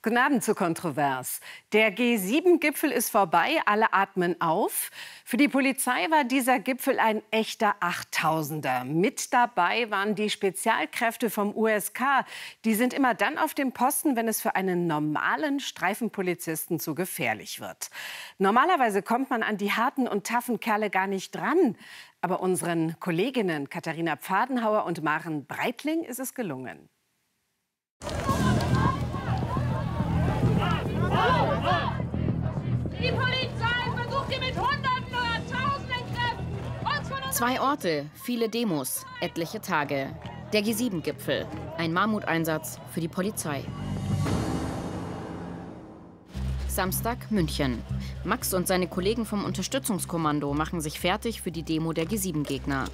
Guten Abend zu Kontrovers. Der G7-Gipfel ist vorbei, alle atmen auf. Für die Polizei war dieser Gipfel ein echter Achttausender. Mit dabei waren die Spezialkräfte vom USK. Die sind immer dann auf dem Posten, wenn es für einen normalen Streifenpolizisten zu gefährlich wird. Normalerweise kommt man an die harten und taffen Kerle gar nicht dran. Aber unseren Kolleginnen Katharina Pfadenhauer und Maren Breitling ist es gelungen. Zwei Orte, viele Demos, etliche Tage. Der G7-Gipfel, ein Mammuteinsatz für die Polizei. Samstag München. Max und seine Kollegen vom Unterstützungskommando machen sich fertig für die Demo der G7-Gegner.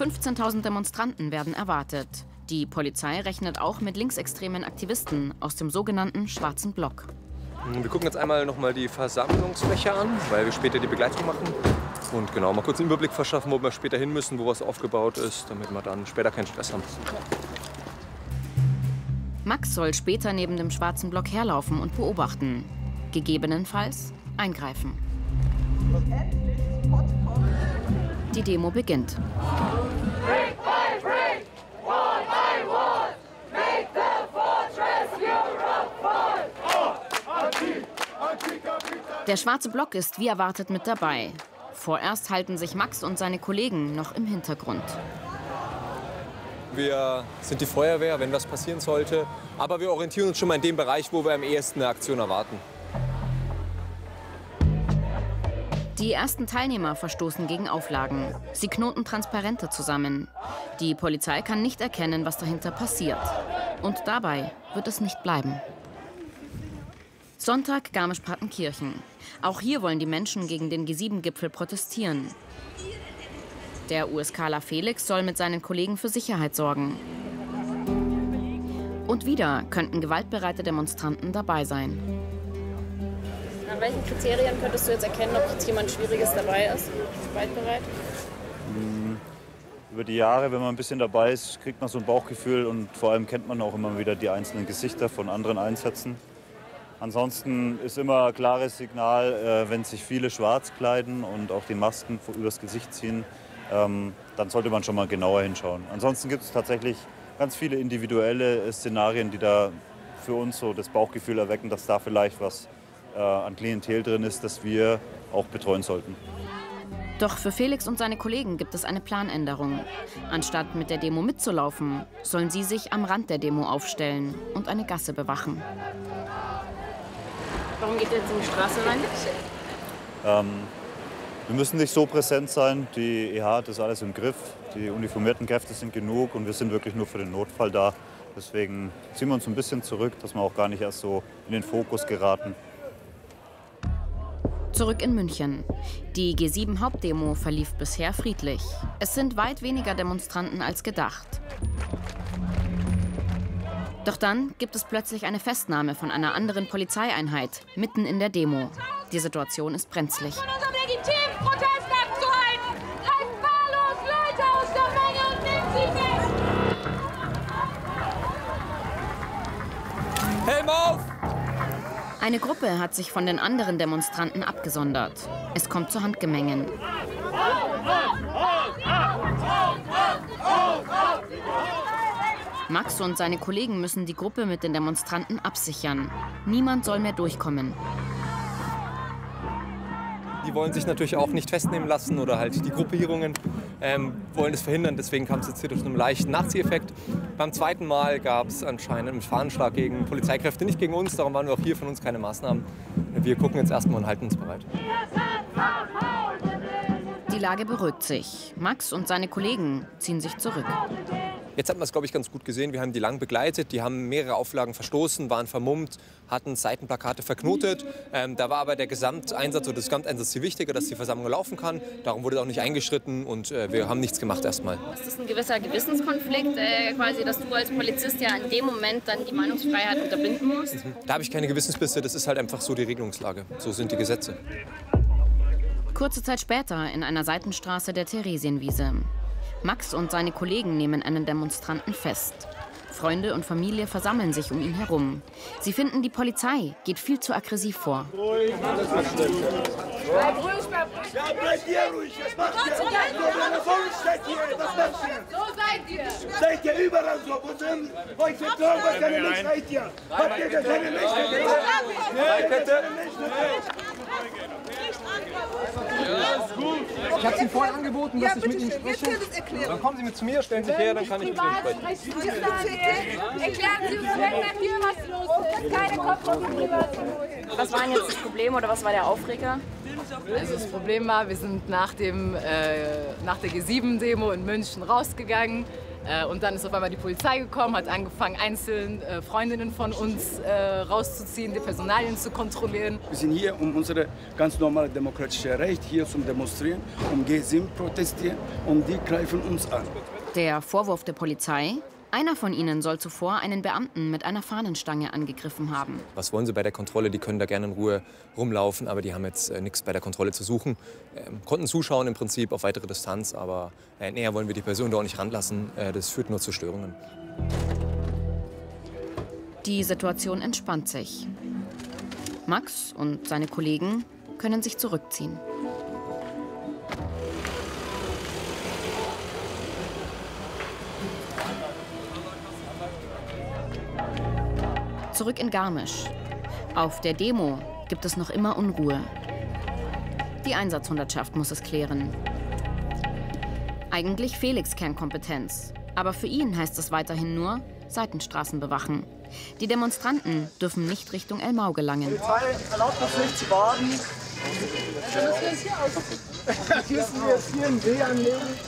15.000 Demonstranten werden erwartet. Die Polizei rechnet auch mit linksextremen Aktivisten aus dem sogenannten Schwarzen Block. Wir gucken jetzt einmal noch mal die Versammlungsfläche an, weil wir später die Begleitung machen. Und genau, mal kurz einen Überblick verschaffen, wo wir später hin müssen, wo was aufgebaut ist, damit wir dann später keinen Stress haben. Max soll später neben dem schwarzen Block herlaufen und beobachten. Gegebenenfalls eingreifen. Die Demo beginnt. Der schwarze Block ist wie erwartet mit dabei. Vorerst halten sich Max und seine Kollegen noch im Hintergrund. Wir sind die Feuerwehr, wenn was passieren sollte. Aber wir orientieren uns schon mal in dem Bereich, wo wir am ehesten eine Aktion erwarten. Die ersten Teilnehmer verstoßen gegen Auflagen. Sie knoten Transparente zusammen. Die Polizei kann nicht erkennen, was dahinter passiert. Und dabei wird es nicht bleiben. Sonntag Garmisch-Partenkirchen. Auch hier wollen die Menschen gegen den G7-Gipfel protestieren. Der USKler Felix soll mit seinen Kollegen für Sicherheit sorgen. Und wieder könnten gewaltbereite Demonstranten dabei sein. Nach welchen Kriterien könntest du jetzt erkennen, ob jetzt jemand Schwieriges dabei ist? Gewaltbereit? Über die Jahre, wenn man ein bisschen dabei ist, kriegt man so ein Bauchgefühl und vor allem kennt man auch immer wieder die einzelnen Gesichter von anderen Einsätzen. Ansonsten ist immer ein klares Signal, äh, wenn sich viele schwarz kleiden und auch die Masken übers Gesicht ziehen, ähm, dann sollte man schon mal genauer hinschauen. Ansonsten gibt es tatsächlich ganz viele individuelle Szenarien, die da für uns so das Bauchgefühl erwecken, dass da vielleicht was äh, an Klientel drin ist, das wir auch betreuen sollten. Doch für Felix und seine Kollegen gibt es eine Planänderung. Anstatt mit der Demo mitzulaufen, sollen sie sich am Rand der Demo aufstellen und eine Gasse bewachen. Warum geht ihr jetzt in die Straße rein? Ähm, wir müssen nicht so präsent sein. Die EH hat das alles im Griff. Die uniformierten Kräfte sind genug und wir sind wirklich nur für den Notfall da. Deswegen ziehen wir uns ein bisschen zurück, dass wir auch gar nicht erst so in den Fokus geraten. Zurück in München. Die G7-Hauptdemo verlief bisher friedlich. Es sind weit weniger Demonstranten als gedacht. Doch dann gibt es plötzlich eine Festnahme von einer anderen Polizeieinheit mitten in der Demo. Die Situation ist brenzlig. von unserem legitimen Protest abzuhalten. Treibt wahllos Leute aus der Menge und nehmt sie mit. Helm auf! Eine Gruppe hat sich von den anderen Demonstranten abgesondert. Es kommt zu Handgemengen. Max und seine Kollegen müssen die Gruppe mit den Demonstranten absichern. Niemand soll mehr durchkommen. Die wollen sich natürlich auch nicht festnehmen lassen oder halt die Gruppierungen ähm, wollen das verhindern. Deswegen kam es jetzt hier durch einen leichten Nachzieheffekt. Beim zweiten Mal gab es anscheinend einen Fahnenschlag gegen Polizeikräfte, nicht gegen uns. Darum waren wir auch hier von uns keine Maßnahmen. Wir gucken jetzt erstmal und halten uns bereit. Die Lage beruhigt sich. Max und seine Kollegen ziehen sich zurück. Jetzt hat man es, glaube ich, ganz gut gesehen. Wir haben die lang begleitet. Die haben mehrere Auflagen verstoßen, waren vermummt, hatten Seitenplakate verknotet. Ähm, da war aber der Gesamteinsatz oder das Gesamteinsatz viel wichtiger, dass die Versammlung laufen kann. Darum wurde auch nicht eingeschritten und äh, wir haben nichts gemacht erstmal. Ist das ein gewisser Gewissenskonflikt, äh, quasi, dass du als Polizist ja in dem Moment dann die Meinungsfreiheit unterbinden musst? Da habe ich keine Gewissensbisse. Das ist halt einfach so die Regelungslage. So sind die Gesetze. Kurze Zeit später in einer Seitenstraße der Theresienwiese. Max und seine Kollegen nehmen einen Demonstranten fest. Freunde und Familie versammeln sich um ihn herum. Sie finden, die Polizei geht viel zu aggressiv vor. Bleib ruhig, bleib ruhig. Ja, bleib dir ruhig. Was macht ihr? So seid ihr. Seid ihr überall so? Wo sind euch vertrauen, keine Mensch seid ihr? Habt ihr Ich habe Ihnen vorhin angeboten, dass ich mit Ihnen spreche. Dann kommen Sie mit zu mir, stellen sich her, dann kann ich mit Ihnen sprechen. Erklären Sie uns, wenn wir hier was los ist. Keine Kopfhörer. Was war denn jetzt das Problem oder was war der Aufreger? Also das Problem war, wir sind nach, dem, äh, nach der G7-Demo in München rausgegangen. Äh, und dann ist auf einmal die Polizei gekommen, hat angefangen, einzeln äh, Freundinnen von uns äh, rauszuziehen, die Personalien zu kontrollieren. Wir sind hier, um unsere ganz normale demokratische Recht hier zu demonstrieren, um G7 protestieren und die greifen uns an. Der Vorwurf der Polizei? Einer von ihnen soll zuvor einen Beamten mit einer Fahnenstange angegriffen haben. Was wollen sie bei der Kontrolle? Die können da gerne in Ruhe rumlaufen, aber die haben jetzt äh, nichts bei der Kontrolle zu suchen. Ähm, konnten zuschauen im Prinzip auf weitere Distanz, aber äh, näher wollen wir die Person da auch nicht ranlassen. Äh, das führt nur zu Störungen. Die Situation entspannt sich. Max und seine Kollegen können sich zurückziehen. Zurück in Garmisch. Auf der Demo gibt es noch immer Unruhe. Die Einsatzhundertschaft muss es klären. Eigentlich Felix Kernkompetenz. Aber für ihn heißt es weiterhin nur Seitenstraßen bewachen. Die Demonstranten dürfen nicht Richtung Elmau gelangen. Erlaubt uns nicht zu baden. Müssen wir jetzt hier einen Weh annehmen?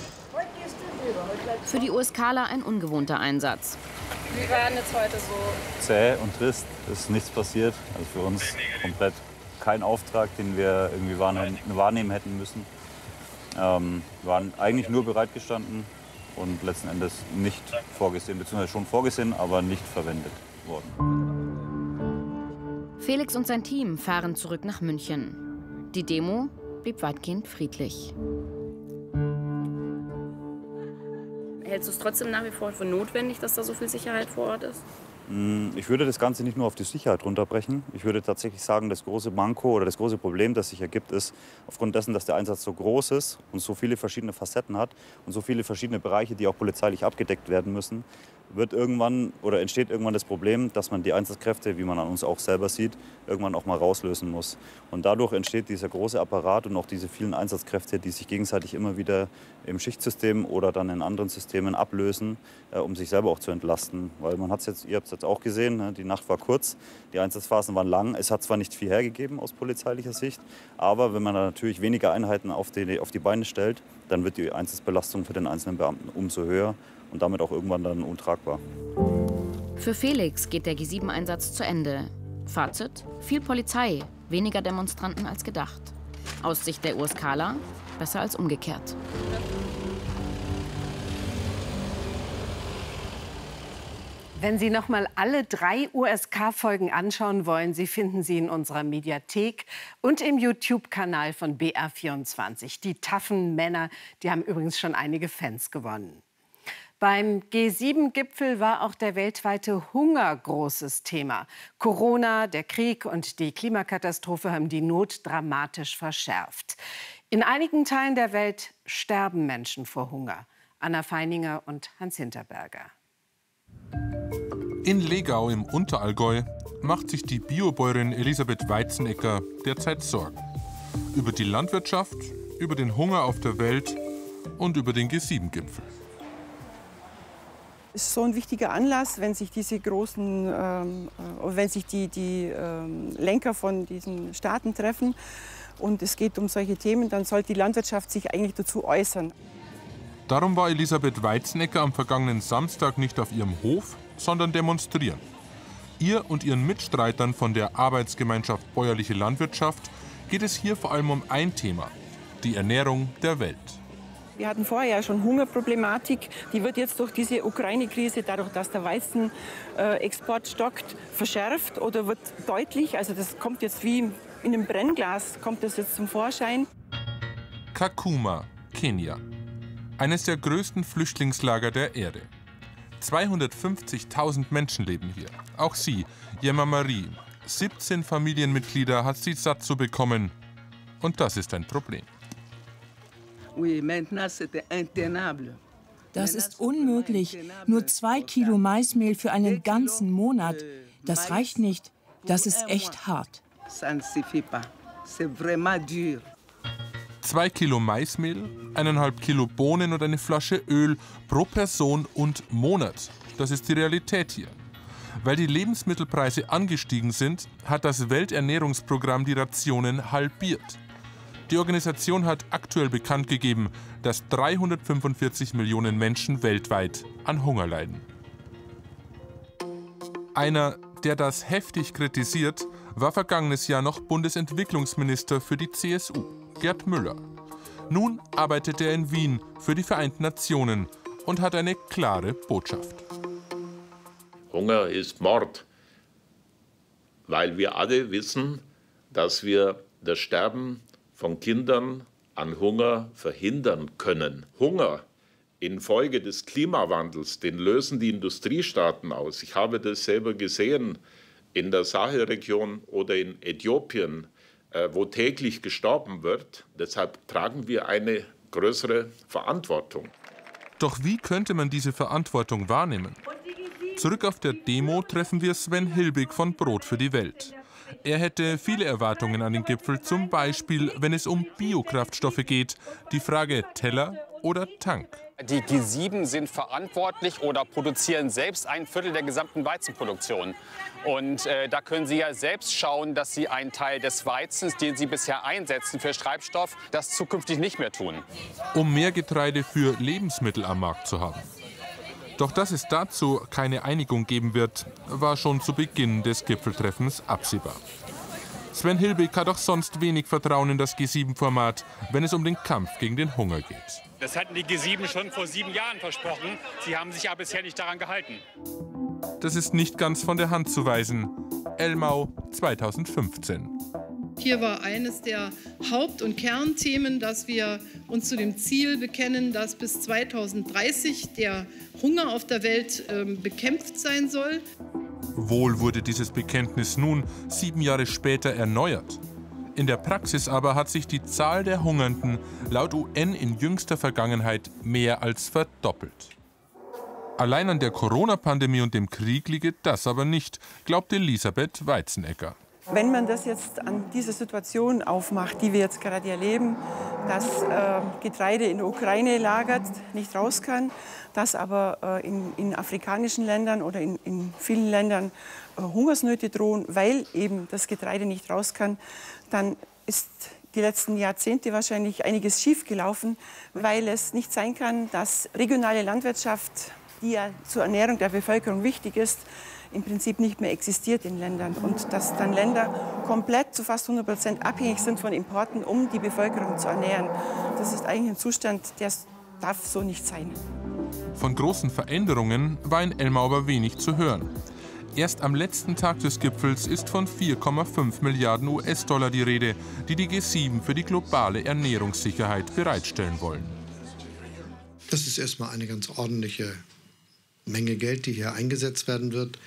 Für die USKler ein ungewohnter Einsatz. Wie war denn jetzt heute so? Zäh und trist, ist nichts passiert. Also für uns komplett kein Auftrag, den wir irgendwie wahrnehmen, wahrnehmen hätten müssen. Ähm, waren eigentlich nur bereitgestanden und letzten Endes nicht vorgesehen, beziehungsweise schon vorgesehen, aber nicht verwendet worden. Felix und sein Team fahren zurück nach München. Die Demo blieb weitgehend friedlich. Hältst du es trotzdem nach wie vor für notwendig, dass da so viel Sicherheit vor Ort ist? Mm, Ich würde das Ganze nicht nur auf die Sicherheit runterbrechen. Ich würde tatsächlich sagen, das große Manko oder das große Problem, das sich ergibt, ist aufgrund dessen, dass der Einsatz so groß ist und so viele verschiedene Facetten hat und so viele verschiedene Bereiche, die auch polizeilich abgedeckt werden müssen, wird irgendwann oder entsteht irgendwann das Problem, dass man die Einsatzkräfte, wie man an uns auch selber sieht, irgendwann auch mal rauslösen muss. Und dadurch entsteht dieser große Apparat und auch diese vielen Einsatzkräfte, die sich gegenseitig immer wieder im Schichtsystem oder dann in anderen Systemen ablösen, äh, um sich selber auch zu entlasten. Weil man hat jetzt, ihr habt es jetzt auch gesehen, ne, die Nacht war kurz, die Einsatzphasen waren lang. Es hat zwar nicht viel hergegeben aus polizeilicher Sicht, aber wenn man da natürlich weniger Einheiten auf die, auf die Beine stellt, dann wird die Einsatzbelastung für den einzelnen Beamten umso höher und damit auch irgendwann dann untragbar. Für Felix geht der G7-Einsatz zu Ende. Fazit: viel Polizei, weniger Demonstranten als gedacht. Aus Sicht der USKler besser als umgekehrt. Wenn Sie noch mal alle drei USK-Folgen anschauen wollen, Sie finden sie in unserer Mediathek und im YouTube-Kanal von BR24. Die taffen Männer, die haben übrigens schon einige Fans gewonnen. Beim G7-Gipfel war auch der weltweite Hunger großes Thema. Corona, der Krieg und die Klimakatastrophe haben die Not dramatisch verschärft. In einigen Teilen der Welt sterben Menschen vor Hunger. Anna Feininger und Hans Hinterberger. In Legau im Unterallgäu macht sich die Biobäuerin Elisabeth Weizenecker derzeit Sorgen. Über die Landwirtschaft, über den Hunger auf der Welt und über den G7-Gipfel. Ist so ein wichtiger Anlass, wenn sich diese großen, ähm, äh, wenn sich die, die ähm, Lenker von diesen Staaten treffen und es geht um solche Themen, dann sollte die Landwirtschaft sich eigentlich dazu äußern. Darum war Elisabeth Weizenecker am vergangenen Samstag nicht auf ihrem Hof, sondern demonstrieren. Ihr und ihren Mitstreitern von der Arbeitsgemeinschaft Bäuerliche Landwirtschaft geht es hier vor allem um ein Thema, die Ernährung der Welt. Wir hatten vorher ja schon Hungerproblematik. Die wird jetzt durch diese Ukraine-Krise, dadurch, dass der Weizenexport stockt, verschärft oder wird deutlich. Also das kommt jetzt wie in einem Brennglas, kommt das jetzt zum Vorschein. Kakuma, Kenia. Eines der größten Flüchtlingslager der Erde. 250.000 Menschen leben hier. Auch sie, Yema Marie. 17 Familienmitglieder hat sie satt zu bekommen. Und das ist ein Problem. Das ist unmöglich. Nur zwei Kilo Maismehl für einen ganzen Monat. Das reicht nicht. Das ist echt hart. Zwei Kilo Maismehl, eineinhalb Kilo Bohnen und eine Flasche Öl pro Person und Monat. Das ist die Realität hier. Weil die Lebensmittelpreise angestiegen sind, hat das Welternährungsprogramm die Rationen halbiert. Die Organisation hat aktuell bekannt gegeben, dass 345 Millionen Menschen weltweit an Hunger leiden. Einer, der das heftig kritisiert, war vergangenes Jahr noch Bundesentwicklungsminister für die CSU, Gerd Müller. Nun arbeitet er in Wien für die Vereinten Nationen und hat eine klare Botschaft. Hunger ist Mord, weil wir alle wissen, dass wir das Sterben von Kindern an Hunger verhindern können. Hunger infolge des Klimawandels, den lösen die Industriestaaten aus. Ich habe das selber gesehen in der Sahelregion oder in Äthiopien, äh, wo täglich gestorben wird. Deshalb tragen wir eine größere Verantwortung. Doch wie könnte man diese Verantwortung wahrnehmen? Zurück auf der Demo treffen wir Sven Hilbig von Brot für die Welt. Er hätte viele Erwartungen an den Gipfel, zum Beispiel wenn es um Biokraftstoffe geht. Die Frage Teller oder Tank. Die G7 sind verantwortlich oder produzieren selbst ein Viertel der gesamten Weizenproduktion. Und äh, da können Sie ja selbst schauen, dass Sie einen Teil des Weizens, den Sie bisher einsetzen für Treibstoff, das zukünftig nicht mehr tun. Um mehr Getreide für Lebensmittel am Markt zu haben. Doch dass es dazu keine Einigung geben wird, war schon zu Beginn des Gipfeltreffens absehbar. Sven Hilbig hat auch sonst wenig Vertrauen in das G7-Format, wenn es um den Kampf gegen den Hunger geht. Das hatten die G7 schon vor sieben Jahren versprochen. Sie haben sich aber bisher nicht daran gehalten. Das ist nicht ganz von der Hand zu weisen. Elmau 2015. Hier war eines der Haupt- und Kernthemen, dass wir uns zu dem Ziel bekennen, dass bis 2030 der Hunger auf der Welt äh, bekämpft sein soll. Wohl wurde dieses Bekenntnis nun sieben Jahre später erneuert. In der Praxis aber hat sich die Zahl der Hungernden laut UN in jüngster Vergangenheit mehr als verdoppelt. Allein an der Corona-Pandemie und dem Krieg liege das aber nicht, glaubt Elisabeth Weizenegger. Wenn man das jetzt an diese Situation aufmacht, die wir jetzt gerade erleben, dass äh, Getreide in der Ukraine lagert, nicht raus kann, dass aber äh, in, in, afrikanischen Ländern oder in, in vielen Ländern äh, Hungersnöte drohen, weil eben das Getreide nicht raus kann, dann ist die letzten Jahrzehnte wahrscheinlich einiges schiefgelaufen, weil es nicht sein kann, dass regionale Landwirtschaft, die ja zur Ernährung der Bevölkerung wichtig ist, im Prinzip nicht mehr existiert in Ländern und dass dann Länder komplett zu fast 100 Prozent abhängig sind von Importen, um die Bevölkerung zu ernähren. Das ist eigentlich ein Zustand, der darf so nicht sein. Von großen Veränderungen war in Elmau aber wenig zu hören. Erst am letzten Tag des Gipfels ist von 4,5 Milliarden US-Dollar die Rede, die die G7 für die globale Ernährungssicherheit bereitstellen wollen. Das ist erstmal eine ganz ordentliche Menge Geld, die hier eingesetzt werden wird.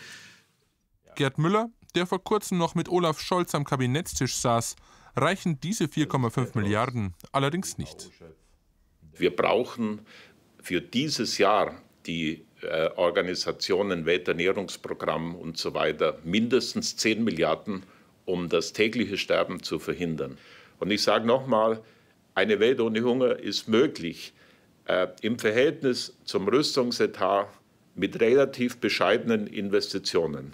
Gerd Müller, der vor kurzem noch mit Olaf Scholz am Kabinettstisch saß, reichen diese 4,5 Milliarden allerdings nicht. Wir brauchen für dieses Jahr die äh, Organisationen Welternährungsprogramm und so weiter mindestens 10 Milliarden, um das tägliche Sterben zu verhindern. Und ich sage nochmal, eine Welt ohne Hunger ist möglich. Äh, Im Verhältnis zum Rüstungsetat mit relativ bescheidenen Investitionen.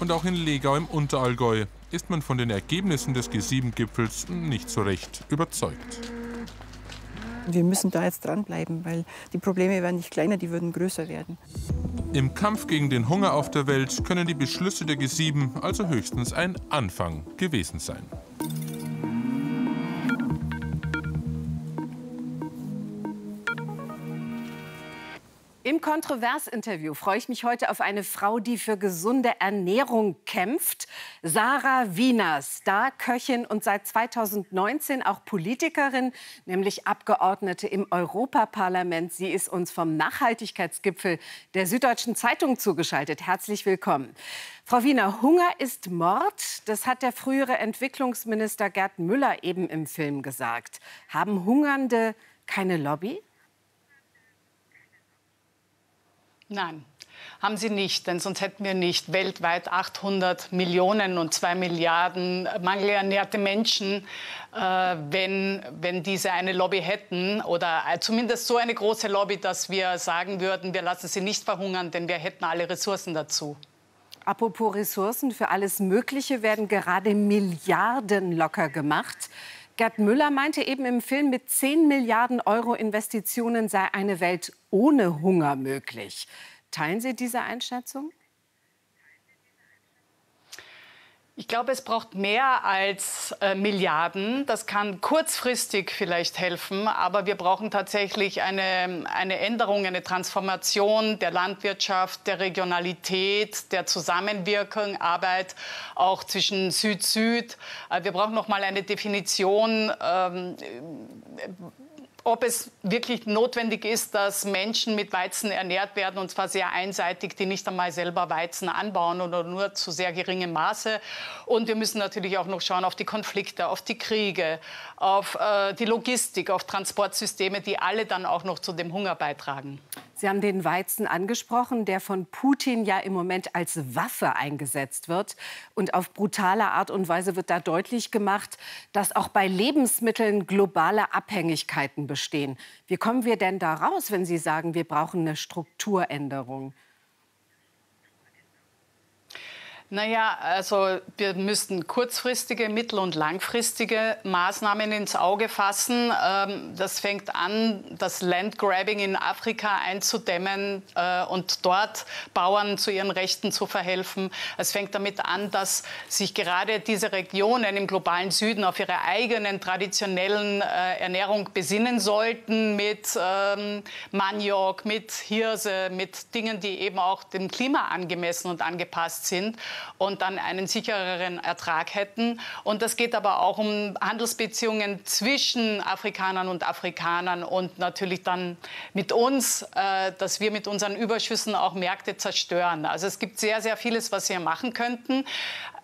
Und auch in Legau im Unterallgäu ist man von den Ergebnissen des G7-Gipfels nicht so recht überzeugt. Wir müssen da jetzt dranbleiben, weil die Probleme werden nicht kleiner, die würden größer werden. Im Kampf gegen den Hunger auf der Welt können die Beschlüsse der G7 also höchstens ein Anfang gewesen sein. Kontroversinterview freue ich mich heute auf eine Frau, die für gesunde Ernährung kämpft. Sarah Wieners, Star-Köchin und seit 2019 auch Politikerin, nämlich Abgeordnete im Europaparlament. Sie ist uns vom Nachhaltigkeitsgipfel der Süddeutschen Zeitung zugeschaltet. Herzlich willkommen. Frau Wiener, Hunger ist Mord. Das hat der frühere Entwicklungsminister Gerd Müller eben im Film gesagt. Haben Hungernde keine Lobby? Nein, haben sie nicht, denn sonst hätten wir nicht weltweit 800 Millionen und 2 Milliarden mangelernährte Menschen, äh, wenn, wenn diese eine Lobby hätten oder äh, zumindest so eine große Lobby, dass wir sagen würden, wir lassen sie nicht verhungern, denn wir hätten alle Ressourcen dazu. Apropos Ressourcen, für alles Mögliche werden gerade Milliarden locker gemacht. Gerd Müller meinte eben im Film, mit 10 Milliarden Euro Investitionen sei eine Welt ohne Hunger möglich. Teilen Sie diese Einschätzung? Ich glaube, es braucht mehr als äh, Milliarden. Das kann kurzfristig vielleicht helfen, aber wir brauchen tatsächlich eine, eine Änderung, eine Transformation der Landwirtschaft, der Regionalität, der Zusammenwirkung, Arbeit auch zwischen Süd-Süd. Äh, wir brauchen noch mal eine Definition. Ähm, ob es wirklich notwendig ist, dass Menschen mit Weizen ernährt werden, und zwar sehr einseitig, die nicht einmal selber Weizen anbauen oder nur zu sehr geringem Maße. Und wir müssen natürlich auch noch schauen auf die Konflikte, auf die Kriege, auf äh, die Logistik, auf Transportsysteme, die alle dann auch noch zu dem Hunger beitragen. Sie haben den Weizen angesprochen, der von Putin ja im Moment als Waffe eingesetzt wird. Und auf brutale Art und Weise wird da deutlich gemacht, dass auch bei Lebensmitteln globale Abhängigkeiten bestehen. Wie kommen wir denn da raus, wenn Sie sagen, wir brauchen eine Strukturänderung? Naja, also wir müssten kurzfristige, mittel- und langfristige Maßnahmen ins Auge fassen. Ähm, das fängt an, das Landgrabbing in Afrika einzudämmen äh, und dort Bauern zu ihren Rechten zu verhelfen. Es fängt damit an, dass sich gerade diese Regionen im globalen Süden auf ihre eigenen traditionellen äh, Ernährung besinnen sollten mit ähm, Maniok, mit Hirse, mit Dingen, die eben auch dem Klima angemessen und angepasst sind und dann einen sichereren Ertrag hätten. Und das geht aber auch um Handelsbeziehungen zwischen Afrikanern und Afrikanern und natürlich dann mit uns, äh, dass wir mit unseren Überschüssen auch Märkte zerstören. Also es gibt sehr, sehr vieles, was wir machen könnten.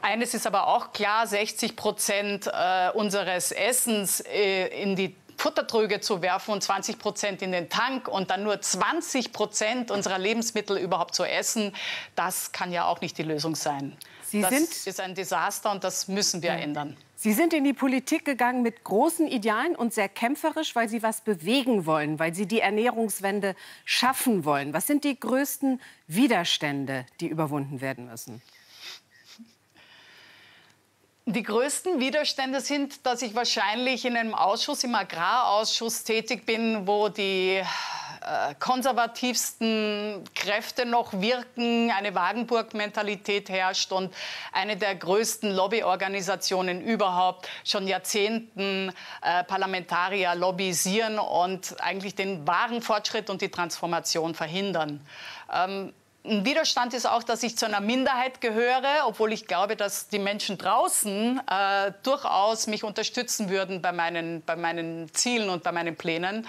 Eines ist aber auch klar, 60 Prozent äh, unseres Essens äh, in die Futtertröge zu werfen und 20 Prozent in den Tank und dann nur 20 Prozent unserer Lebensmittel überhaupt zu essen, das kann ja auch nicht die Lösung sein. Sie das sind ist ein Desaster und das müssen wir ja. ändern. Sie sind in die Politik gegangen mit großen Idealen und sehr kämpferisch, weil Sie was bewegen wollen, weil Sie die Ernährungswende schaffen wollen. Was sind die größten Widerstände, die überwunden werden müssen? Die größten Widerstände sind, dass ich wahrscheinlich in einem Ausschuss, im Agrarausschuss tätig bin, wo die äh, konservativsten Kräfte noch wirken, eine Wagenburg-Mentalität herrscht und eine der größten Lobbyorganisationen überhaupt schon Jahrzehnten äh, Parlamentarier lobbyisieren und eigentlich den wahren Fortschritt und die Transformation verhindern. Ähm, ein Widerstand ist auch, dass ich zu einer Minderheit gehöre, obwohl ich glaube, dass die Menschen draußen äh, durchaus mich unterstützen würden bei meinen, bei meinen Zielen und bei meinen Plänen.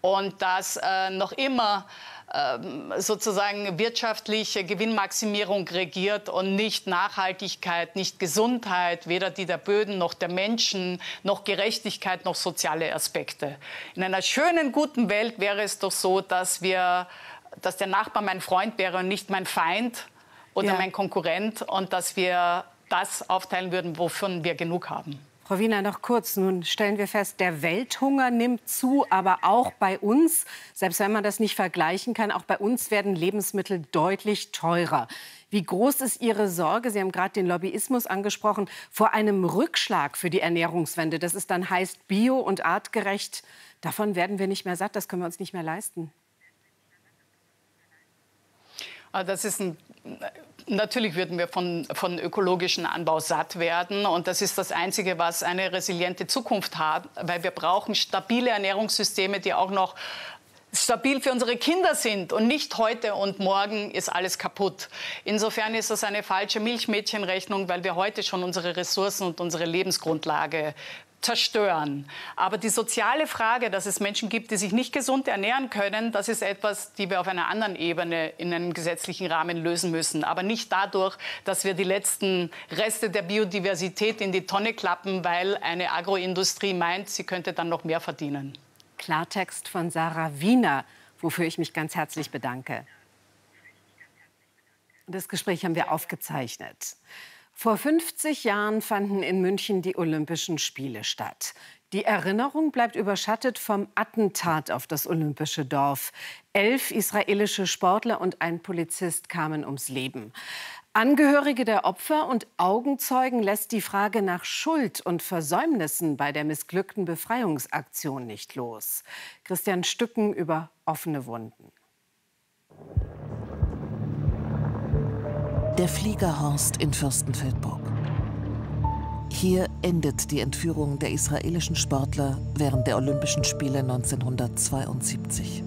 Und dass äh, noch immer ähm, sozusagen wirtschaftliche Gewinnmaximierung regiert und nicht Nachhaltigkeit, nicht Gesundheit, weder die der Böden noch der Menschen, noch Gerechtigkeit, noch soziale Aspekte. In einer schönen, guten Welt wäre es doch so, dass wir dass der Nachbar mein Freund wäre und nicht mein Feind oder ja. mein Konkurrent und dass wir das aufteilen würden, wovon wir genug haben. Frau Wiener, noch kurz. Nun stellen wir fest, der Welthunger nimmt zu, aber auch bei uns, selbst wenn man das nicht vergleichen kann, auch bei uns werden Lebensmittel deutlich teurer. Wie groß ist Ihre Sorge, Sie haben gerade den Lobbyismus angesprochen, vor einem Rückschlag für die Ernährungswende? Das ist dann heißt bio und artgerecht. Davon werden wir nicht mehr satt, das können wir uns nicht mehr leisten. Ah, das ist ein Natürlich würden wir von, von ökologischen Anbau satt werden. Und das ist das Einzige, was eine resiliente Zukunft hat, weil wir brauchen stabile Ernährungssysteme, die auch noch stabil für unsere Kinder sind und nicht heute und morgen ist alles kaputt. Insofern ist das eine falsche Milchmädchenrechnung, weil wir heute schon unsere Ressourcen und unsere Lebensgrundlage zerstören. Aber die soziale Frage, dass es Menschen gibt, die sich nicht gesund ernähren können, das ist etwas, die wir auf einer anderen Ebene in einem gesetzlichen Rahmen lösen müssen. Aber nicht dadurch, dass wir die letzten Reste der Biodiversität in die Tonne klappen, weil eine Agroindustrie meint, sie könnte dann noch mehr verdienen. Klartext von Sarah Wiener, wofür ich mich ganz herzlich bedanke. Das Gespräch haben wir aufgezeichnet. Vor 50 Jahren fanden in München die Olympischen Spiele statt. Die Erinnerung bleibt überschattet vom Attentat auf das Olympische Dorf. Elf israelische Sportler und ein Polizist kamen ums Leben. Angehörige der Opfer und Augenzeugen lässt die Frage nach Schuld und Versäumnissen bei der missglückten Befreiungsaktion nicht los. Christian Stücken über offene Wunden. Der Fliegerhorst in Fürstenfeldbruck. Hier endet die Entführung der israelischen Sportler während der Olympischen Spiele 1972.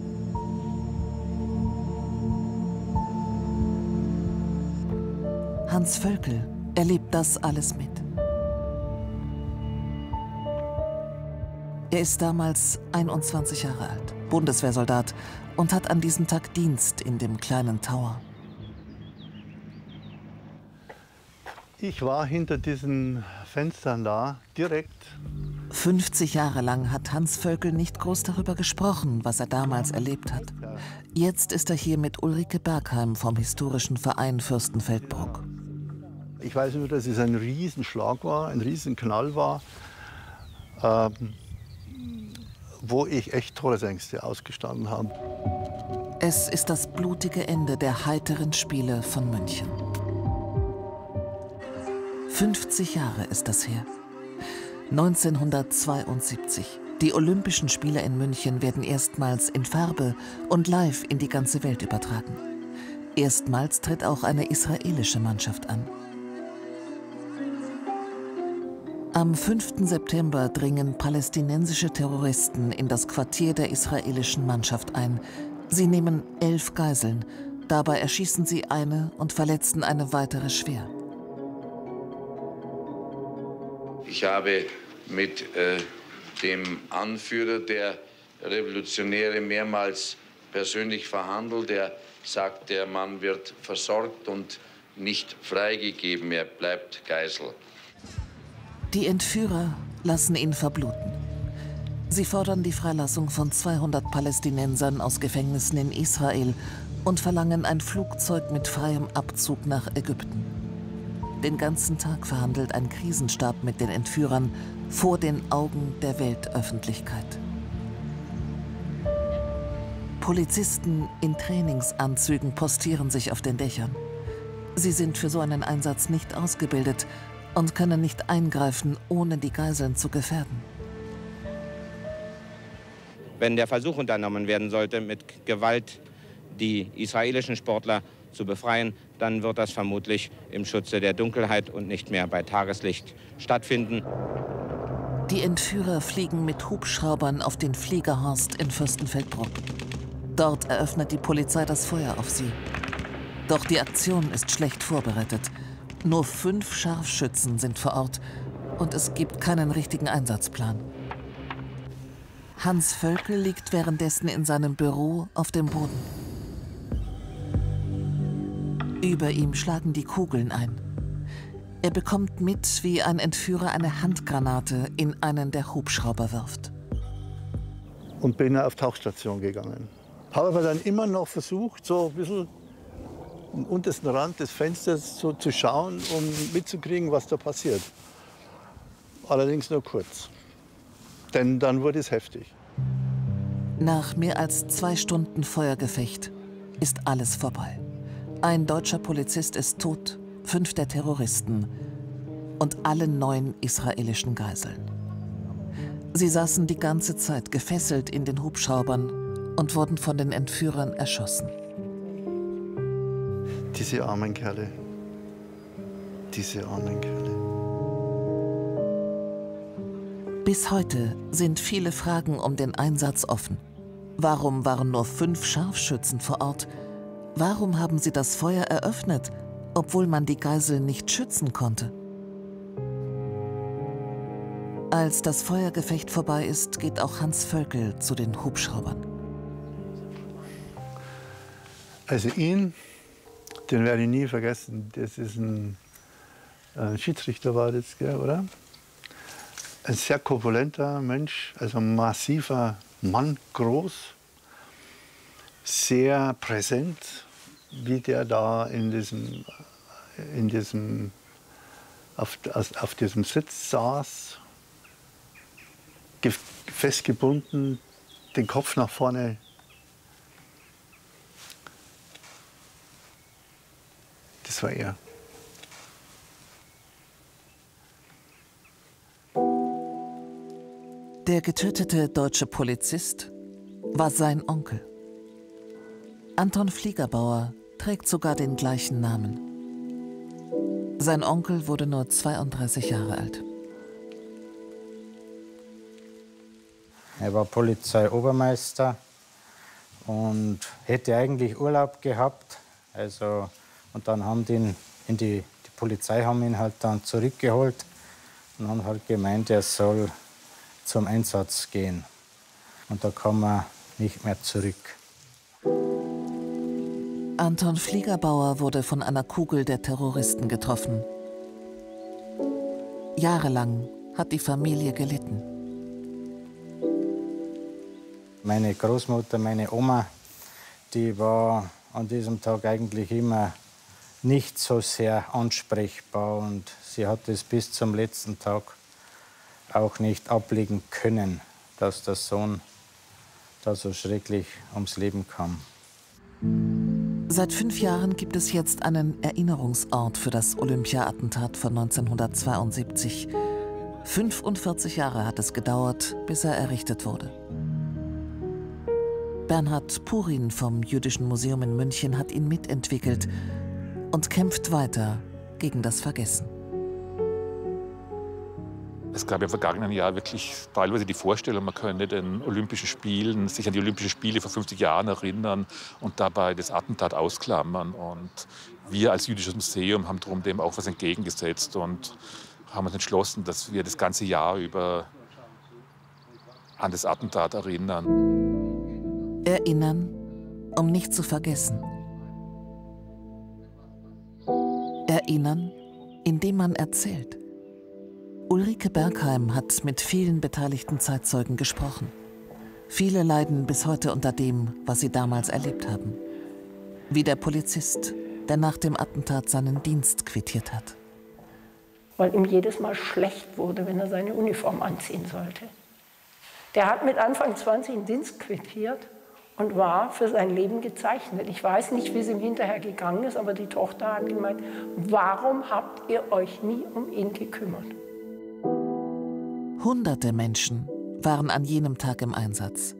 Hans Völkel erlebt das alles mit. Er ist damals 21 Jahre alt, Bundeswehrsoldat und hat an diesem Tag Dienst in dem kleinen Tower. Ich war hinter diesen Fenstern da, direkt. 50 Jahre lang hat Hans Völkel nicht groß darüber gesprochen, was er damals erlebt hat. Jetzt ist er hier mit Ulrike Bergheim vom Historischen Verein Fürstenfeldbruck. Ich weiß nur, dass es ein Riesenschlag war, ein Riesenknall war, ähm, wo ich echt Todesängste ausgestanden habe. Es ist das blutige Ende der heiteren Spiele von München. 50 Jahre ist das her. 1972. Die Olympischen Spiele in München werden erstmals in Farbe und live in die ganze Welt übertragen. Erstmals tritt auch eine israelische Mannschaft an. Am 5. September dringen palästinensische Terroristen in das Quartier der israelischen Mannschaft ein. Sie nehmen elf Geiseln. Dabei erschießen sie eine und verletzen eine weitere schwer. Ich habe mit äh, dem Anführer der Revolutionäre mehrmals persönlich verhandelt. Er sagt, der Mann wird versorgt und nicht freigegeben. Er bleibt Geisel. Die Entführer lassen ihn verbluten. Sie fordern die Freilassung von 200 Palästinensern aus Gefängnissen in Israel und verlangen ein Flugzeug mit freiem Abzug nach Ägypten. Den ganzen Tag verhandelt ein Krisenstab mit den Entführern vor den Augen der Weltöffentlichkeit. Polizisten in Trainingsanzügen postieren sich auf den Dächern. Sie sind für so einen Einsatz nicht ausgebildet und können nicht eingreifen, ohne die Geiseln zu gefährden. Wenn der Versuch unternommen werden sollte, mit Gewalt die israelischen Sportler zu befreien, dann wird das vermutlich im Schutze der Dunkelheit und nicht mehr bei Tageslicht stattfinden. Die Entführer fliegen mit Hubschraubern auf den Fliegerhorst in Fürstenfeldbruck. Dort eröffnet die Polizei das Feuer auf sie. Doch die Aktion ist schlecht vorbereitet. Nur fünf Scharfschützen sind vor Ort und es gibt keinen richtigen Einsatzplan. Hans Völkel liegt währenddessen in seinem Büro auf dem Boden. Über ihm schlagen die Kugeln ein. Er bekommt mit, wie ein Entführer eine Handgranate in einen der Hubschrauber wirft. Und bin auf Tauchstation gegangen. Habe aber dann immer noch versucht, so ein bisschen am untersten Rand des Fensters so zu schauen, um mitzukriegen, was da passiert. Allerdings nur kurz. Denn dann wurde es heftig. Nach mehr als zwei Stunden Feuergefecht ist alles vorbei. Ein deutscher Polizist ist tot, fünf der Terroristen und alle neun israelischen Geiseln. Sie saßen die ganze Zeit gefesselt in den Hubschraubern und wurden von den Entführern erschossen. Diese armen Kerle. Diese armen Kerle. Bis heute sind viele Fragen um den Einsatz offen. Warum waren nur fünf Scharfschützen vor Ort? Warum haben sie das Feuer eröffnet, obwohl man die Geisel nicht schützen konnte? Als das Feuergefecht vorbei ist, geht auch Hans Völkel zu den Hubschraubern. Also ihn, den werde ich nie vergessen. Das ist ein, ein Schiedsrichter war das, gell, oder? Ein sehr korpulenter Mensch, also ein massiver Mann, groß, sehr präsent, wie der da in diesem, in diesem auf, auf diesem Sitz saß festgebunden, den Kopf nach vorne. Das war er. Der getötete deutsche Polizist war sein Onkel. Anton Fliegerbauer trägt sogar den gleichen Namen. Sein Onkel wurde nur 32 Jahre alt. Er war Polizeiobermeister und hätte eigentlich Urlaub gehabt. Also, und dann haben die, in die, die Polizei haben ihn halt dann zurückgeholt und haben halt gemeint, er soll zum Einsatz gehen. Und da kam er nicht mehr zurück. Anton Fliegerbauer wurde von einer Kugel der Terroristen getroffen. Jahrelang hat die Familie gelitten. Meine Großmutter, meine Oma, die war an diesem Tag eigentlich immer nicht so sehr ansprechbar und sie hat es bis zum letzten Tag auch nicht ablegen können, dass der Sohn da so schrecklich ums Leben kam. Seit fünf Jahren gibt es jetzt einen Erinnerungsort für das Olympia-Attentat von 1972. 45 Jahre hat es gedauert, bis er errichtet wurde. Bernhard Purin vom Jüdischen Museum in München hat ihn mitentwickelt und kämpft weiter gegen das Vergessen. Es gab im vergangenen Jahr wirklich teilweise die Vorstellung, man könne den Olympischen Spielen, sich an die Olympischen Spiele vor 50 Jahren erinnern und dabei das Attentat ausklammern. Und wir als Jüdisches Museum haben darum dem auch was entgegengesetzt und haben uns entschlossen, dass wir das ganze Jahr über an das Attentat erinnern. Erinnern, um nicht zu vergessen. Erinnern, indem man erzählt. Ulrike Bergheim hat mit vielen beteiligten Zeitzeugen gesprochen. Viele leiden bis heute unter dem, was sie damals erlebt haben. Wie der Polizist, der nach dem Attentat seinen Dienst quittiert hat. Weil ihm jedes Mal schlecht wurde, wenn er seine Uniform anziehen sollte. Der hat mit Anfang 20 den Dienst quittiert und war für sein Leben gezeichnet. Ich weiß nicht, wie es ihm hinterher gegangen ist, aber die Tochter hat gemeint, warum habt ihr euch nie um ihn gekümmert? Hunderte Menschen waren an jenem Tag im Einsatz.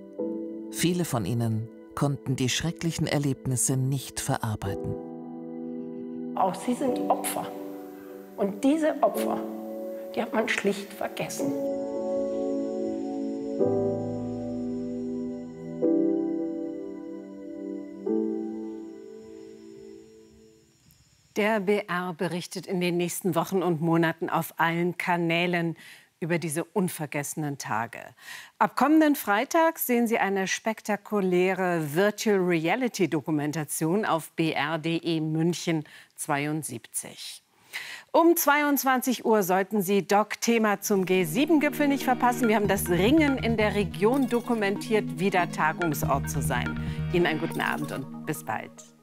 Viele von ihnen konnten die schrecklichen Erlebnisse nicht verarbeiten. Auch sie sind Opfer. Und diese Opfer, die hat man schlicht vergessen. Der BR berichtet in den nächsten Wochen und Monaten auf allen Kanälen über diese unvergessenen Tage. Ab kommenden Freitag sehen Sie eine spektakuläre Virtual Reality Dokumentation auf br.de München 72. Um 22 Uhr sollten Sie Doc-Thema zum G7-Gipfel nicht verpassen. Wir haben das Ringen in der Region dokumentiert, wieder Tagungsort zu sein. Ihnen einen guten Abend und bis bald.